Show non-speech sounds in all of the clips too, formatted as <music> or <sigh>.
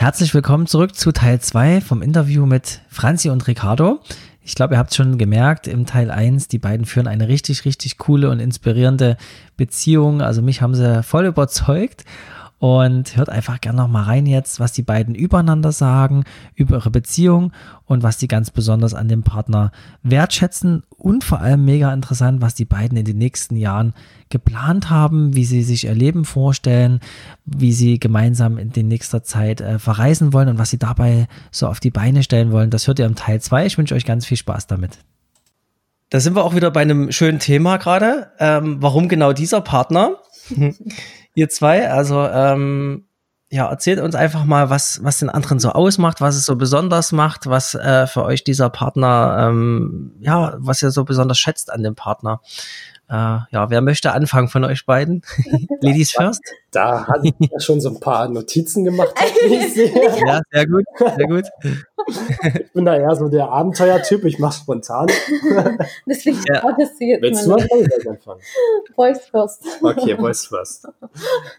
Herzlich willkommen zurück zu Teil 2 vom Interview mit Franzi und Ricardo. Ich glaube, ihr habt schon gemerkt, im Teil 1, die beiden führen eine richtig, richtig coole und inspirierende Beziehung. Also mich haben sie voll überzeugt und hört einfach gerne noch mal rein jetzt, was die beiden übereinander sagen, über ihre Beziehung und was die ganz besonders an dem Partner wertschätzen und vor allem mega interessant, was die beiden in den nächsten Jahren geplant haben, wie sie sich ihr Leben vorstellen, wie sie gemeinsam in der nächster Zeit äh, verreisen wollen und was sie dabei so auf die Beine stellen wollen. Das hört ihr im Teil 2. Ich wünsche euch ganz viel Spaß damit. Da sind wir auch wieder bei einem schönen Thema gerade. Ähm, warum genau dieser Partner? <laughs> ihr zwei. Also ähm, ja, erzählt uns einfach mal, was, was den anderen so ausmacht, was es so besonders macht, was äh, für euch dieser Partner, ähm, ja, was ihr so besonders schätzt an dem Partner. Uh, ja, wer möchte anfangen von euch beiden? <laughs> Ladies first? Da hat ich ja schon so ein paar Notizen gemacht. <laughs> ja, sehr gut, sehr gut. Ich bin da eher so der Abenteuertyp, ich mache spontan. <laughs> Deswegen ja. das jetzt Willst du anfangen? Voice first. Okay, voice first.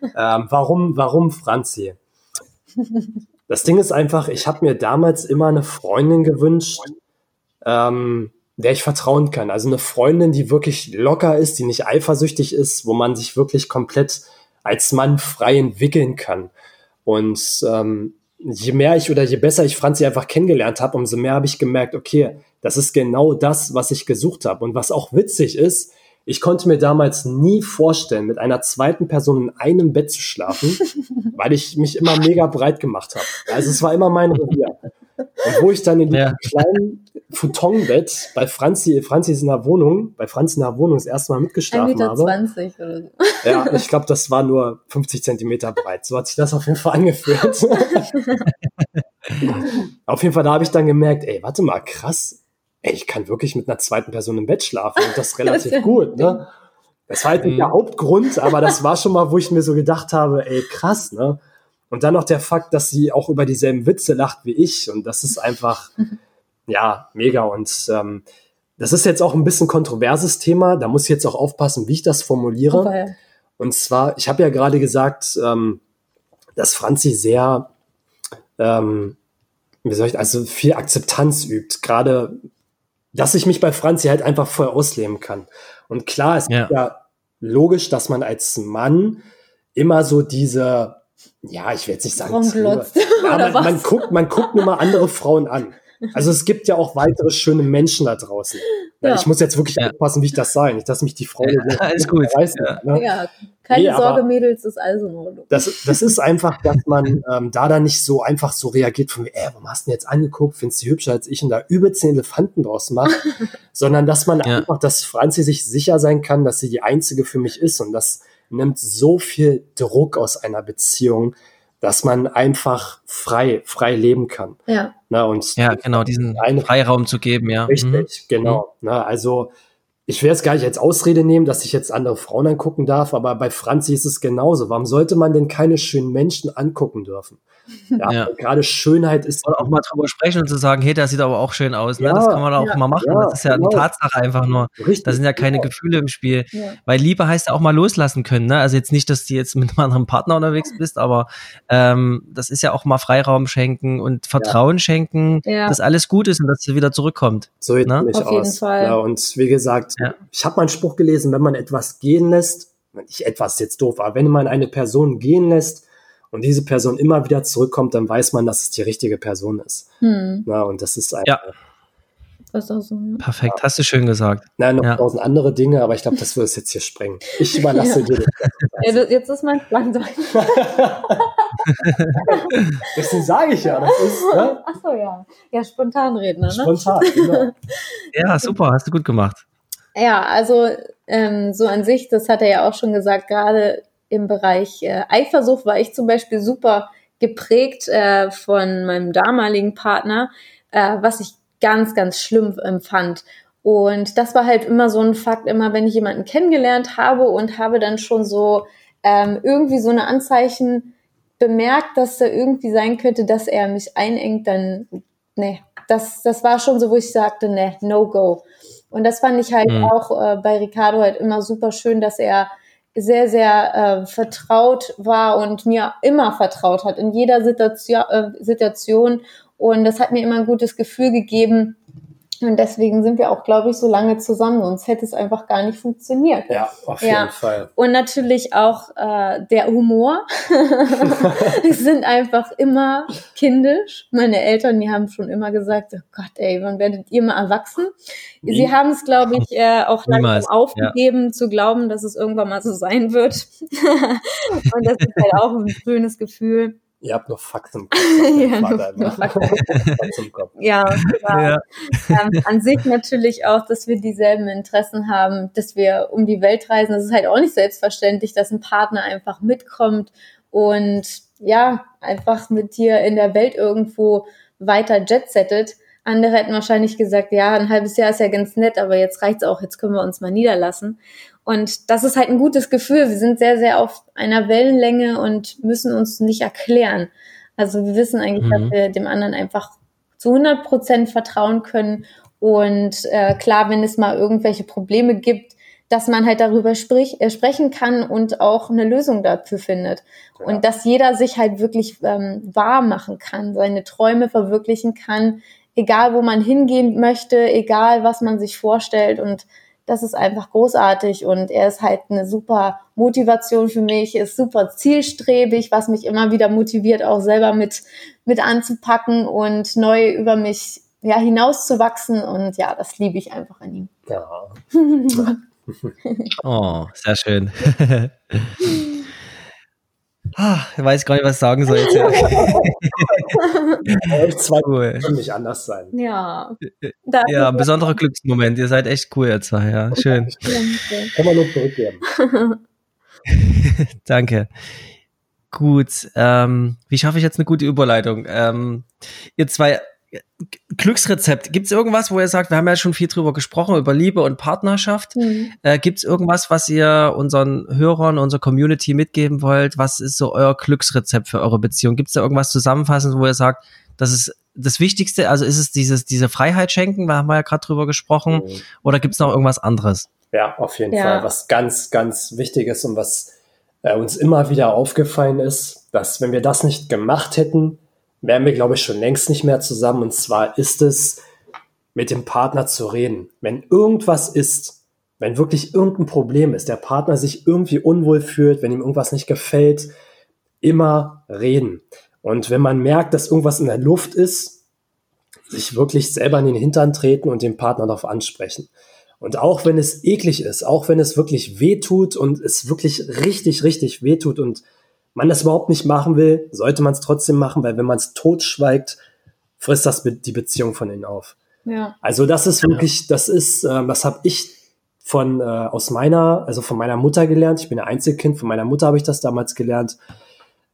Ähm, warum, warum Franzi? Das Ding ist einfach, ich habe mir damals immer eine Freundin gewünscht, ähm, der ich vertrauen kann. Also eine Freundin, die wirklich locker ist, die nicht eifersüchtig ist, wo man sich wirklich komplett als Mann frei entwickeln kann. Und ähm, je mehr ich oder je besser ich Franzi einfach kennengelernt habe, umso mehr habe ich gemerkt, okay, das ist genau das, was ich gesucht habe. Und was auch witzig ist, ich konnte mir damals nie vorstellen, mit einer zweiten Person in einem Bett zu schlafen, <laughs> weil ich mich immer mega breit gemacht habe. Also es war immer mein Revier. Und wo ich dann in diesem ja. kleinen Futonbett bei Franzi, Franzi ist in der Wohnung, bei Franzi in der Wohnung das erste Mal mitgeschlafen 1,20 habe. oder so. Ja, ich glaube, das war nur 50 Zentimeter breit. So hat sich das auf jeden Fall angefühlt. <laughs> auf jeden Fall, da habe ich dann gemerkt, ey, warte mal, krass, ey, ich kann wirklich mit einer zweiten Person im Bett schlafen und das <laughs> relativ das gut, ne? Das war halt nicht der mhm. Hauptgrund, aber das <laughs> war schon mal, wo ich mir so gedacht habe, ey, krass, ne? Und dann noch der Fakt, dass sie auch über dieselben Witze lacht wie ich. Und das ist einfach, ja, mega. Und ähm, das ist jetzt auch ein bisschen kontroverses Thema. Da muss ich jetzt auch aufpassen, wie ich das formuliere. Okay. Und zwar, ich habe ja gerade gesagt, ähm, dass Franzi sehr, ähm, wie soll ich, also viel Akzeptanz übt. Gerade, dass ich mich bei Franzi halt einfach voll ausleben kann. Und klar, es ja. ist ja logisch, dass man als Mann immer so diese ja, ich will jetzt nicht sagen, Ziele, ja, <laughs> man, man, guckt, man guckt nur mal andere Frauen an. Also es gibt ja auch weitere schöne Menschen da draußen. Ja. Ich muss jetzt wirklich ja. aufpassen, wie ich das sage. Nicht, dass mich die Frau ja, <laughs> alles gut. Reißen, ja. Ne? ja. keine nee, Sorge, Mädels, ist alles in Ordnung. Das, das ist einfach, dass man ähm, da dann nicht so einfach so reagiert von, ey, warum hast du denn jetzt angeguckt, findest du hübscher als ich und da über zehn Elefanten draus macht, <laughs> sondern dass man einfach, dass Franzi sich sicher sein kann, dass sie die Einzige für mich ist und dass nimmt so viel Druck aus einer Beziehung, dass man einfach frei, frei leben kann. Ja. Na, und ja, genau, diesen einen Freiraum zu geben, ja. Richtig, mhm. genau. Mhm. Na, also ich will es gar nicht als Ausrede nehmen, dass ich jetzt andere Frauen angucken darf, aber bei Franzi ist es genauso. Warum sollte man denn keine schönen Menschen angucken dürfen? <laughs> Ja, ja. gerade Schönheit ist. Oder auch mal drüber sprechen und zu sagen, hey, der sieht aber auch schön aus. Ne? Ja, das kann man auch ja, mal machen. das ist ja genau. eine Tatsache einfach nur. Richtig, da sind ja keine genau. Gefühle im Spiel. Weil Liebe heißt ja auch mal loslassen können. Ne? Also jetzt nicht, dass du jetzt mit einem anderen Partner unterwegs bist, aber ähm, das ist ja auch mal Freiraum schenken und Vertrauen schenken, dass alles gut ist und dass es wieder zurückkommt. So sieht ne? mich Auf aus. Jeden Fall. Ja, und wie gesagt, ich habe mal einen Spruch gelesen, wenn man etwas gehen lässt, nicht etwas jetzt doof, aber wenn man eine Person gehen lässt, und diese Person immer wieder zurückkommt, dann weiß man, dass es die richtige Person ist. Hm. Na, und das ist einfach. Ja. Das ist auch so? Perfekt, ja. hast du schön gesagt. Nein, noch ja. tausend andere Dinge, aber ich glaube, das würde es jetzt hier sprengen. Ich überlasse ja. dir das. <laughs> Ja, jetzt ist mein Plan. <laughs> Deswegen sage ich ja, das ist. Ne? Achso, ja. Ja, spontan reden, ne? Spontan, genau. Ja, super, hast du gut gemacht. Ja, also ähm, so an sich, das hat er ja auch schon gesagt, gerade im Bereich äh, Eifersucht war ich zum Beispiel super geprägt äh, von meinem damaligen Partner, äh, was ich ganz, ganz schlimm empfand. Und das war halt immer so ein Fakt, immer wenn ich jemanden kennengelernt habe und habe dann schon so ähm, irgendwie so eine Anzeichen bemerkt, dass da irgendwie sein könnte, dass er mich einengt, dann, nee, das, das war schon so, wo ich sagte, nee, no go. Und das fand ich halt mhm. auch äh, bei Ricardo halt immer super schön, dass er sehr, sehr äh, vertraut war und mir immer vertraut hat in jeder Situation, äh, Situation. Und das hat mir immer ein gutes Gefühl gegeben, und deswegen sind wir auch, glaube ich, so lange zusammen, sonst hätte es einfach gar nicht funktioniert. Ja, auf jeden ja. Fall. Und natürlich auch äh, der Humor. <laughs> Wir sind einfach immer kindisch. Meine Eltern, die haben schon immer gesagt, oh Gott, ey, wann werdet ihr mal erwachsen? Wie? Sie haben es, glaube ich, äh, auch langsam aufgegeben, ja. zu glauben, dass es irgendwann mal so sein wird. <laughs> Und das ist halt auch ein schönes Gefühl. Ihr habt noch <laughs> <laughs> Fax im Kopf. ja, noch Fax im Kopf. ja, ja. Ähm, an sich natürlich auch, dass wir dieselben Interessen haben, dass wir um die Welt reisen. Das ist halt auch nicht selbstverständlich, dass ein Partner einfach mitkommt und ja, einfach mit dir in der Welt irgendwo weiter jetsettet. Andere hätten wahrscheinlich gesagt, ja, ein halbes Jahr ist ja ganz nett, aber jetzt reicht's auch, jetzt können wir uns mal niederlassen. Und das ist halt ein gutes Gefühl. Wir sind sehr, sehr auf einer Wellenlänge und müssen uns nicht erklären. Also wir wissen eigentlich, mhm. dass wir dem anderen einfach zu 100 Prozent vertrauen können. Und äh, klar, wenn es mal irgendwelche Probleme gibt, dass man halt darüber sprich, äh, sprechen kann und auch eine Lösung dafür findet. Ja. Und dass jeder sich halt wirklich ähm, wahr machen kann, seine Träume verwirklichen kann, egal wo man hingehen möchte, egal was man sich vorstellt. Und das ist einfach großartig und er ist halt eine super Motivation für mich, ist super zielstrebig, was mich immer wieder motiviert, auch selber mit, mit anzupacken und neu über mich ja, hinauszuwachsen und ja, das liebe ich einfach an ihm. Ja. <laughs> <laughs> oh, sehr schön. <laughs> Ah, ich weiß gar nicht, was ich sagen soll jetzt. <laughs> Euch zwei cool. nicht anders sein. Ja. Ja, ein besonderer Glücksmoment. Ihr seid echt cool, ihr zwei. Ja, schön. Kann man nur zurückgeben. <laughs> Danke. Gut. Ähm, wie schaffe ich jetzt eine gute Überleitung? Ähm, ihr zwei Glücksrezept. Gibt es irgendwas, wo ihr sagt, wir haben ja schon viel drüber gesprochen, über Liebe und Partnerschaft. Mhm. Äh, Gibt es irgendwas, was ihr unseren Hörern, unserer Community mitgeben wollt? Was ist so euer Glücksrezept für eure Beziehung? Gibt es da irgendwas zusammenfassend, wo ihr sagt, das ist das Wichtigste? Also ist es dieses, diese Freiheit schenken, da haben wir ja gerade drüber gesprochen, mhm. oder gibt es noch irgendwas anderes? Ja, auf jeden ja. Fall. Was ganz, ganz wichtig ist und was äh, uns immer wieder aufgefallen ist, dass wenn wir das nicht gemacht hätten, wären wir, glaube ich, schon längst nicht mehr zusammen. Und zwar ist es, mit dem Partner zu reden. Wenn irgendwas ist, wenn wirklich irgendein Problem ist, der Partner sich irgendwie unwohl fühlt, wenn ihm irgendwas nicht gefällt, immer reden. Und wenn man merkt, dass irgendwas in der Luft ist, sich wirklich selber in den Hintern treten und den Partner darauf ansprechen. Und auch wenn es eklig ist, auch wenn es wirklich wehtut und es wirklich richtig, richtig wehtut und man das überhaupt nicht machen will, sollte man es trotzdem machen, weil wenn man es totschweigt, frisst das die Beziehung von innen auf. Ja. Also das ist wirklich, das ist, äh, das habe ich von äh, aus meiner, also von meiner Mutter gelernt. Ich bin ein Einzelkind, von meiner Mutter habe ich das damals gelernt.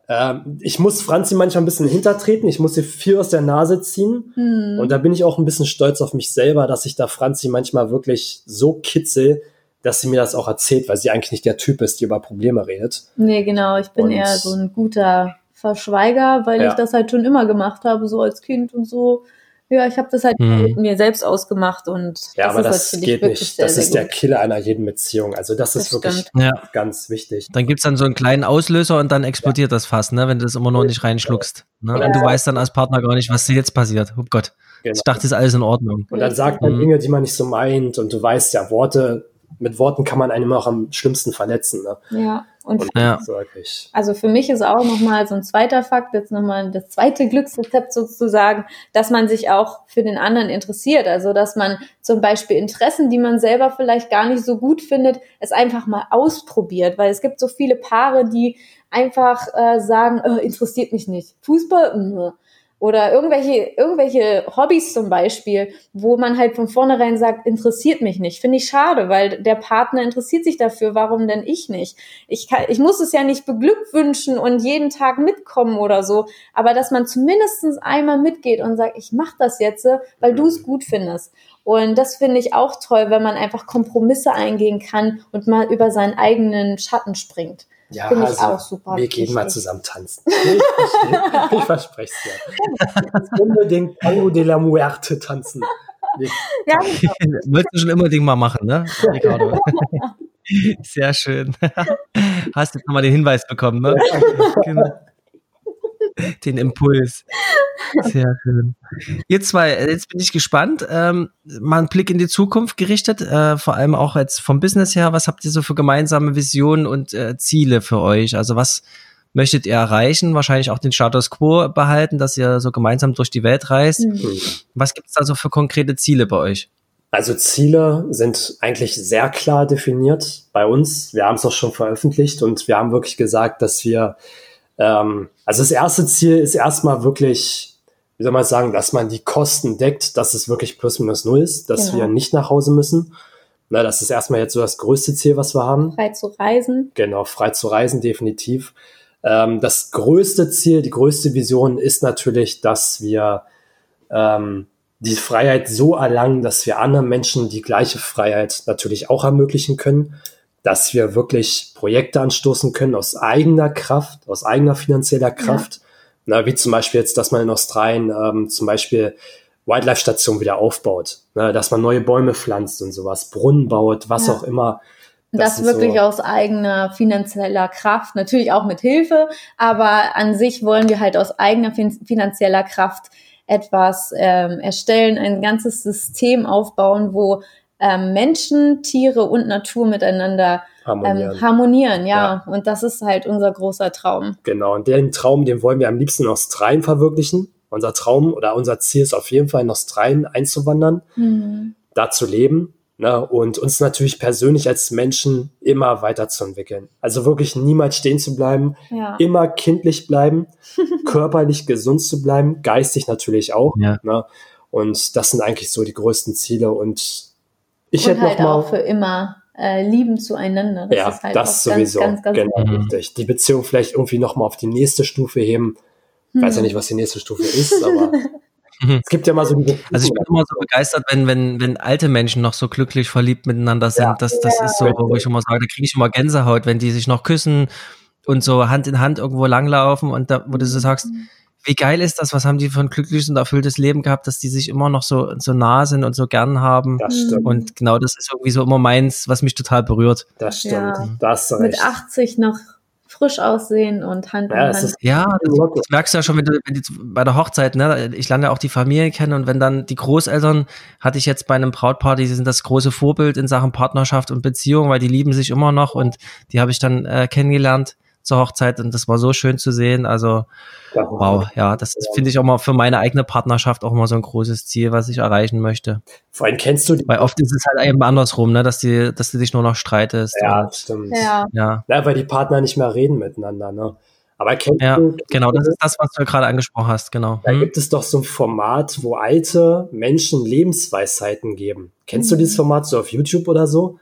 Ähm, ich muss Franzi manchmal ein bisschen hintertreten, ich muss sie viel aus der Nase ziehen. Hm. Und da bin ich auch ein bisschen stolz auf mich selber, dass ich da Franzi manchmal wirklich so kitzel, dass sie mir das auch erzählt, weil sie eigentlich nicht der Typ ist, die über Probleme redet. Nee, genau. Ich bin und, eher so ein guter Verschweiger, weil ja. ich das halt schon immer gemacht habe, so als Kind und so. Ja, ich habe das halt hm. mit mir selbst ausgemacht und ja, das aber das halt geht nicht. Sehr, das sehr ist gut. der Killer einer jeden Beziehung. Also das, das ist wirklich ja. ganz wichtig. Dann gibt's dann so einen kleinen Auslöser und dann explodiert ja. das fast, ne, wenn du das immer nur nicht reinschluckst. Ne? Und du weißt dann als Partner gar nicht, was jetzt passiert. Oh Gott. Genau. Ich dachte, ist alles in Ordnung. Und dann sagt man mhm. Dinge, die man nicht so meint und du weißt ja, Worte mit Worten kann man einem auch am schlimmsten verletzen. Ne? Ja. Und, und ja. also für mich ist auch nochmal so ein zweiter Fakt, jetzt nochmal das zweite Glücksrezept sozusagen, dass man sich auch für den anderen interessiert. Also dass man zum Beispiel Interessen, die man selber vielleicht gar nicht so gut findet, es einfach mal ausprobiert. Weil es gibt so viele Paare, die einfach äh, sagen, äh, interessiert mich nicht. Fußball, mh oder irgendwelche, irgendwelche Hobbys zum Beispiel, wo man halt von vornherein sagt, interessiert mich nicht. Finde ich schade, weil der Partner interessiert sich dafür, warum denn ich nicht? Ich, kann, ich muss es ja nicht beglückwünschen und jeden Tag mitkommen oder so, aber dass man zumindestens einmal mitgeht und sagt, ich mache das jetzt, weil du es gut findest. Und das finde ich auch toll, wenn man einfach Kompromisse eingehen kann und mal über seinen eigenen Schatten springt. Ja, Finde also, ich auch super. Wir gehen mal zusammen tanzen. <laughs> Ich, ich verspreche es dir. <laughs> Unbedingt Tango de la Muerte tanzen. Ja, genau. <laughs> Wolltest du schon unbedingt mal machen, ne? Ricardo. Sehr schön. Hast du nochmal den Hinweis bekommen, ne? genau. Den Impuls. Sehr schön. Ihr zwei, jetzt bin ich gespannt. Ähm, mal einen Blick in die Zukunft gerichtet, äh, vor allem auch jetzt vom Business her. Was habt ihr so für gemeinsame Visionen und äh, Ziele für euch? Also was möchtet ihr erreichen? Wahrscheinlich auch den Status quo behalten, dass ihr so gemeinsam durch die Welt reist. Mhm. Was gibt es da so für konkrete Ziele bei euch? Also Ziele sind eigentlich sehr klar definiert bei uns. Wir haben es auch schon veröffentlicht und wir haben wirklich gesagt, dass wir, ähm, also das erste Ziel ist erstmal wirklich, wie soll man sagen, dass man die Kosten deckt, dass es wirklich plus minus null ist, dass genau. wir nicht nach Hause müssen. Na, das ist erstmal jetzt so das größte Ziel, was wir haben. Frei zu reisen. Genau, frei zu reisen, definitiv. Ähm, das größte Ziel, die größte Vision ist natürlich, dass wir ähm, die Freiheit so erlangen, dass wir anderen Menschen die gleiche Freiheit natürlich auch ermöglichen können, dass wir wirklich Projekte anstoßen können aus eigener Kraft, aus eigener finanzieller Kraft. Ja. Na, wie zum Beispiel jetzt, dass man in Australien ähm, zum Beispiel Wildlife-Stationen wieder aufbaut, ne, dass man neue Bäume pflanzt und sowas, Brunnen baut, was ja. auch immer. Das, das wirklich so aus eigener finanzieller Kraft, natürlich auch mit Hilfe, aber an sich wollen wir halt aus eigener fin finanzieller Kraft etwas ähm, erstellen, ein ganzes System aufbauen, wo ähm, Menschen, Tiere und Natur miteinander harmonieren. Ähm, harmonieren ja. ja. Und das ist halt unser großer Traum. Genau, und den Traum, den wollen wir am liebsten in Australien verwirklichen. Unser Traum oder unser Ziel ist auf jeden Fall in Australien einzuwandern, mhm. da zu leben Ne? Und uns natürlich persönlich als Menschen immer weiterzuentwickeln. Also wirklich niemals stehen zu bleiben, ja. immer kindlich bleiben, <laughs> körperlich gesund zu bleiben, geistig natürlich auch. Ja. Ne? Und das sind eigentlich so die größten Ziele. Und ich und hätte halt noch mal, auch für immer äh, lieben zueinander. Das ja, ist halt das sowieso. Ganz, ganz, ganz genau, richtig. Die Beziehung vielleicht irgendwie noch mal auf die nächste Stufe heben. Ich weiß ja hm. nicht, was die nächste Stufe ist, aber <laughs> Mhm. Es gibt ja mal so diese Also ich bin immer so begeistert, wenn, wenn, wenn alte Menschen noch so glücklich verliebt miteinander sind. Ja. Das, das ist so, wo ich immer sage, da kriege ich immer Gänsehaut, wenn die sich noch küssen und so Hand in Hand irgendwo langlaufen und da, wo du so sagst, mhm. Wie geil ist das, was haben die für ein glückliches und erfülltes Leben gehabt, dass die sich immer noch so, so nah sind und so gern haben. Das stimmt. Und genau das ist irgendwie so immer meins, was mich total berührt. Das stimmt. Ja. Das Mit 80 noch frisch aussehen und Hand ja, in Hand. Ist, ja, das, das, merkst du ja schon, wenn du, wenn du bei der Hochzeit, ne, ich lerne ja auch die Familie kennen und wenn dann die Großeltern, hatte ich jetzt bei einem Brautpaar, die sind das große Vorbild in Sachen Partnerschaft und Beziehung, weil die lieben sich immer noch und die habe ich dann äh, kennengelernt zur Hochzeit und das war so schön zu sehen. Also wow, ja, das finde ich auch mal für meine eigene Partnerschaft auch mal so ein großes Ziel, was ich erreichen möchte. Vor allem kennst du die Weil oft ist es halt eben andersrum, ne, dass die, dass du dich nur noch streitest. Ja, und, stimmt. Ja. ja. ja. weil die Partner nicht mehr reden miteinander, ne? Aber kennst ja, du, genau, das ist das, was du gerade angesprochen hast, genau. Da hm. gibt es doch so ein Format, wo alte Menschen Lebensweisheiten geben. Kennst du dieses Format so auf YouTube oder so?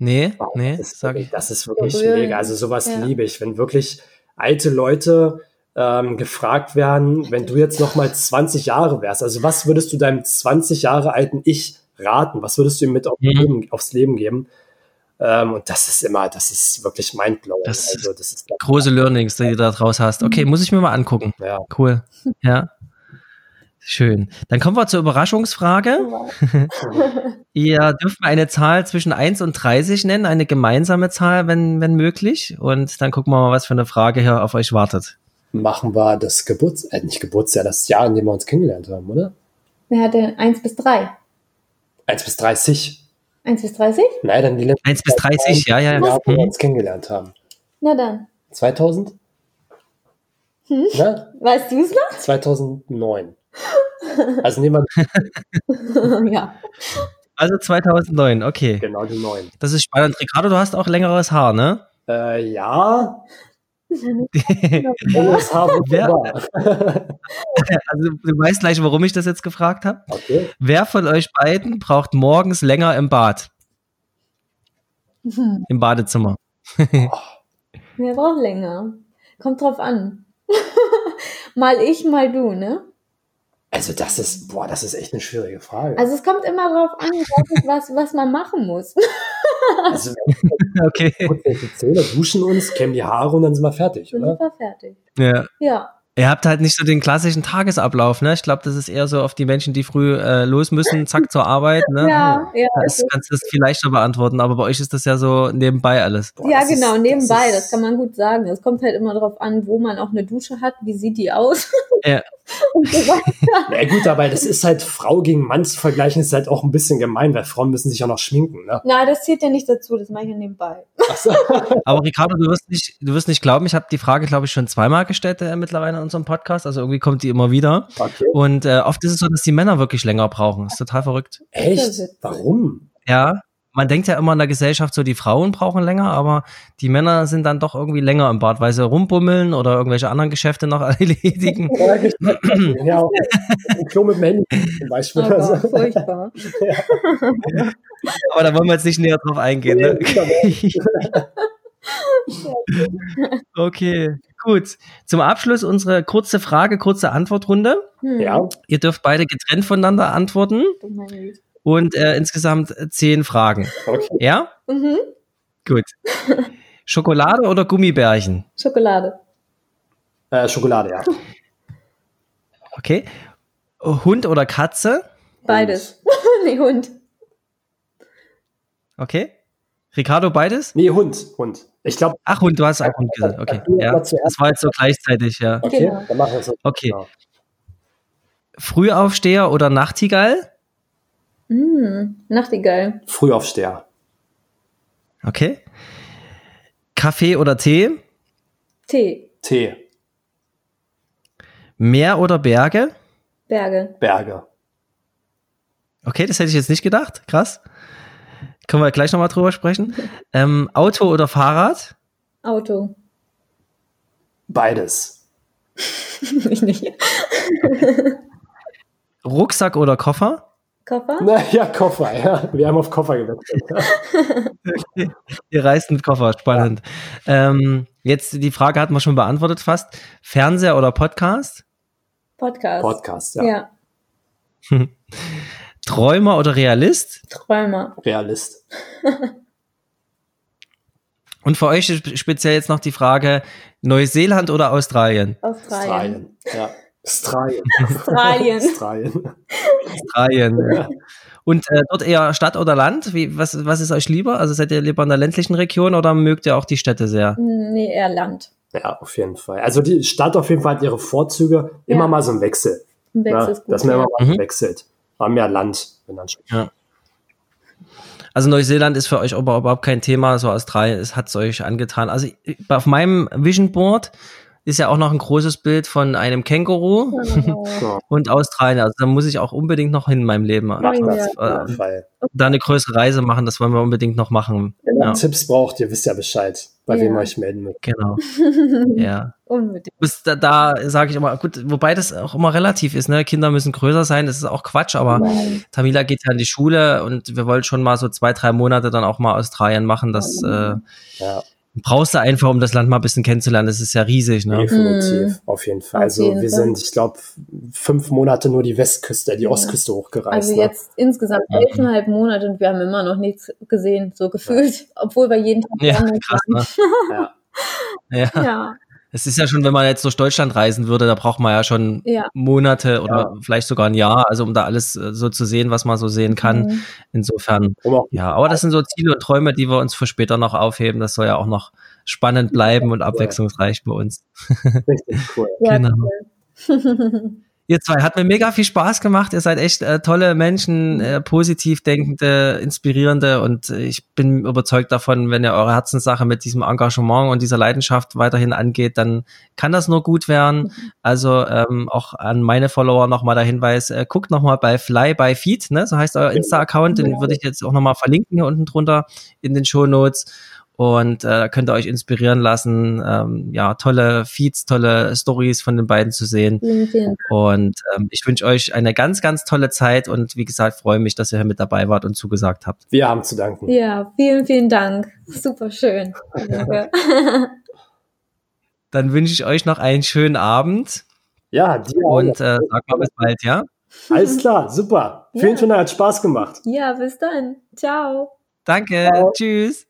Nee, wow, nee, das ist, sag ich. Das ist wirklich mega. Also sowas ja. liebe ich, wenn wirklich alte Leute ähm, gefragt werden, wenn du jetzt noch mal 20 Jahre wärst, also was würdest du deinem 20 Jahre alten Ich raten? Was würdest du ihm mit auf mhm. Leben, aufs Leben geben? Ähm, und das ist immer, das ist wirklich mindblowing. Das, also, das ist große Learnings, die du da draus hast. Okay, muss ich mir mal angucken. Ja. Cool. Ja. Schön. Dann kommen wir zur Überraschungsfrage. <laughs> Ihr dürft mir eine Zahl zwischen 1 und 30 nennen, eine gemeinsame Zahl, wenn, wenn möglich. Und dann gucken wir mal, was für eine Frage hier auf euch wartet. Machen wir das Geburts-, äh, nicht Geburtsjahr, das Jahr, in dem wir uns kennengelernt haben, oder? Wer hatte 1 bis 3? 1 bis 30. 1 bis 30? Nein, dann die letzten 1 bis 30, ja, ja, ja. Jahr, wo wir uns kennengelernt haben. Na dann. 2000? Hm? Na? Weißt du es noch? 2009. Also wir. <laughs> ja. Also 2009, okay. Genau, die 9. Das ist spannend. Ricardo, du hast auch längeres Haar, ne? Äh, ja. <laughs> längeres Haar Wer, <laughs> Also du weißt gleich, warum ich das jetzt gefragt habe. Okay. Wer von euch beiden braucht morgens länger im Bad? Hm. Im Badezimmer. Wer braucht länger? Kommt drauf an. mal ich, mal du, ne? Also das ist, boah, das ist echt eine schwierige Frage. Also es kommt immer darauf an, was, was man machen muss. <laughs> also <laughs> okay. die Zähne, duschen uns, kämmen die Haare und dann sind wir fertig, oder? Dann sind wir fertig. Ja. Ja. Ihr habt halt nicht so den klassischen Tagesablauf, ne? Ich glaube, das ist eher so auf die Menschen, die früh äh, los müssen, zack zur Arbeit, ne? Ja, ja. Das kannst du das viel leichter beantworten, aber bei euch ist das ja so nebenbei alles. Boah, ja, genau, ist- nebenbei, das das, kann man gut sagen. Es kommt halt immer darauf an, wo man auch eine Dusche hat, wie sieht die aus <laughs> Ja. <laughs> und so weiter. Ja gut, aber das ist halt Frau gegen Mann zu vergleichen, ist halt auch ein bisschen gemein, weil Frauen müssen sich auch noch schminken, ne? Nein, das zählt ja nicht dazu, das mache ich ja nebenbei. Achso. <laughs> Aber Ricardo, du wirst nicht, du wirst nicht glauben, ich habe die Frage, glaube ich, schon zweimal gestellt äh, mittlerweile unserem Podcast. Also irgendwie kommt die immer wieder. Okay. Und äh, oft ist es so, dass die Männer wirklich länger brauchen. ist total verrückt. Echt? Warum? Ja. Man denkt ja immer in der Gesellschaft so, die Frauen brauchen länger, aber die Männer sind dann doch irgendwie länger im Bad, weil sie rumbummeln oder irgendwelche anderen Geschäfte noch <laughs> erledigen. Ja, ja, auch ein Klo mit dem Handy zum Beispiel. Aber Also, furchtbar. Aber da wollen wir jetzt nicht näher drauf eingehen. Ne? <laughs> Okay, gut. Zum Abschluss unsere kurze Frage, kurze Antwortrunde. Hm. ja, Ihr dürft beide getrennt voneinander antworten Güte. und äh, insgesamt zehn Fragen. okay. Ja? Mhm. Gut. <laughs> Schokolade oder Gummibärchen? Schokolade. Äh, Schokolade, ja. Okay. Hund oder Katze? Beides. <laughs> nee, Hund. Okay. Ricardo, beides? Nee, Hund, Hund. Ich glaube, Ach, Hund, du hast auch Hund gesagt. Okay. Ja. Das war jetzt so gleichzeitig, ja. okay, Genau. dann machen wir es so. Okay. Genau. Frühaufsteher oder Nachtigall? Mm, Nachtigall. Frühaufsteher. Okay. Kaffee oder Tee? Tee. Tee. Meer oder Berge? Berge. Berge. Okay, das hätte ich jetzt nicht gedacht. Krass. Können wir gleich nochmal drüber sprechen. <laughs> Ähm, Auto oder Fahrrad? Auto. Beides. <laughs> ich nicht. <laughs> Rucksack oder Koffer? Koffer? Na ja, Koffer, ja. Wir haben auf Koffer gewechselt. Ihr reist mit Koffer, spannend. Ähm, jetzt die Frage hatten wir schon beantwortet fast. Fernseher oder Podcast? Podcast. Podcast, ja. Ja. Träumer oder Realist? Träumer. Realist. <laughs> Und für euch ist speziell jetzt noch die Frage, Neuseeland oder Australien? Australien. Australien. Ja. Australien. <laughs> Australien. Australien. Australien, ja. Und äh, dort eher Stadt oder Land? Wie, was, was ist euch lieber? Also seid ihr lieber in der ländlichen Region oder mögt ihr auch die Städte sehr? Nee, eher Land. Ja, auf jeden Fall. Also die Stadt auf jeden Fall hat ihre Vorzüge. Immer Ja. mal so ein Wechsel. Ein Wechsel Ne? ist gut. Dass man ja. immer mal Mhm. wechselt. Aber mehr Land, wenn dann schon. Also Neuseeland ist für euch aber überhaupt kein Thema, so Australien es hat es euch angetan. Also auf meinem Vision Board ist ja auch noch ein großes Bild von einem Känguru Oh. Ja, und Australien. Also da muss ich auch unbedingt noch hin in meinem Leben. Ja. das äh, da eine größere Reise machen, das wollen wir unbedingt noch machen. Wenn ihr Ja, Tipps braucht, ihr wisst ja Bescheid, bei Ja. wem ihr euch melden müsst. genau. <laughs> Ja. Unbedingt. Bis da, da sage ich immer, gut, wobei das auch immer relativ ist, ne? Kinder müssen größer sein, das ist auch Quatsch, aber Nein. Tamila geht ja in die Schule und wir wollen schon mal so zwei, drei Monate dann auch mal Australien machen. Das äh, Ja, brauchst du einfach, um das Land mal ein bisschen kennenzulernen. Das ist ja riesig, ne? definitiv. Auf jeden Fall. Auf also jeden wir Fall. sind, ich glaube, fünf Monate nur die Westküste, die Ja. Ostküste hochgereist. Also ne? jetzt insgesamt Mhm. elfeinhalb Monate und wir haben immer noch nichts gesehen, so gefühlt, obwohl wir jeden Tag Ja, krass, ne? Ja. Ja. Ja, Es ist ja schon, wenn man jetzt durch Deutschland reisen würde, da braucht man ja schon ja. Monate oder Ja. vielleicht sogar ein Jahr, also um da alles äh, so zu sehen, was man so sehen kann. Mhm. Insofern, ja, aber das sind so Ziele und Träume, die wir uns für später noch aufheben. Das soll ja auch noch spannend bleiben und abwechslungsreich bei uns. richtig cool. Ja, <laughs> Genau. cool. <laughs> Ihr zwei, hat mir mega viel Spaß gemacht. Ihr seid echt äh, tolle Menschen, äh, positiv denkende, inspirierende und äh, ich bin überzeugt davon, wenn ihr eure Herzenssache mit diesem Engagement und dieser Leidenschaft weiterhin angeht, dann kann das nur gut werden. Also ähm, auch an meine Follower nochmal der Hinweis, äh, guckt nochmal bei Fly by Feed, ne? so heißt euer Insta-Account, den würde ich jetzt auch nochmal verlinken hier unten drunter in den Show Notes. Und äh, da könnt ihr euch inspirieren lassen, ähm, ja, tolle Feeds, tolle Stories von den beiden zu sehen. Vielen, vielen Dank. Und ähm, ich wünsche euch eine ganz, ganz tolle Zeit und wie gesagt, freue mich, dass ihr hier mit dabei wart und zugesagt habt. Wir haben zu danken. Ja, vielen, vielen Dank. Super schön. Danke. <laughs> Dann wünsche ich euch noch einen schönen Abend Ja, dir auch. und äh, sag mal bis bald, ja? Alles klar, super. <laughs> Ja. Vielen, vielen Dank, hat Spaß gemacht. ja, bis dann. Ciao. Danke, tschüss.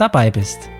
dabei bist.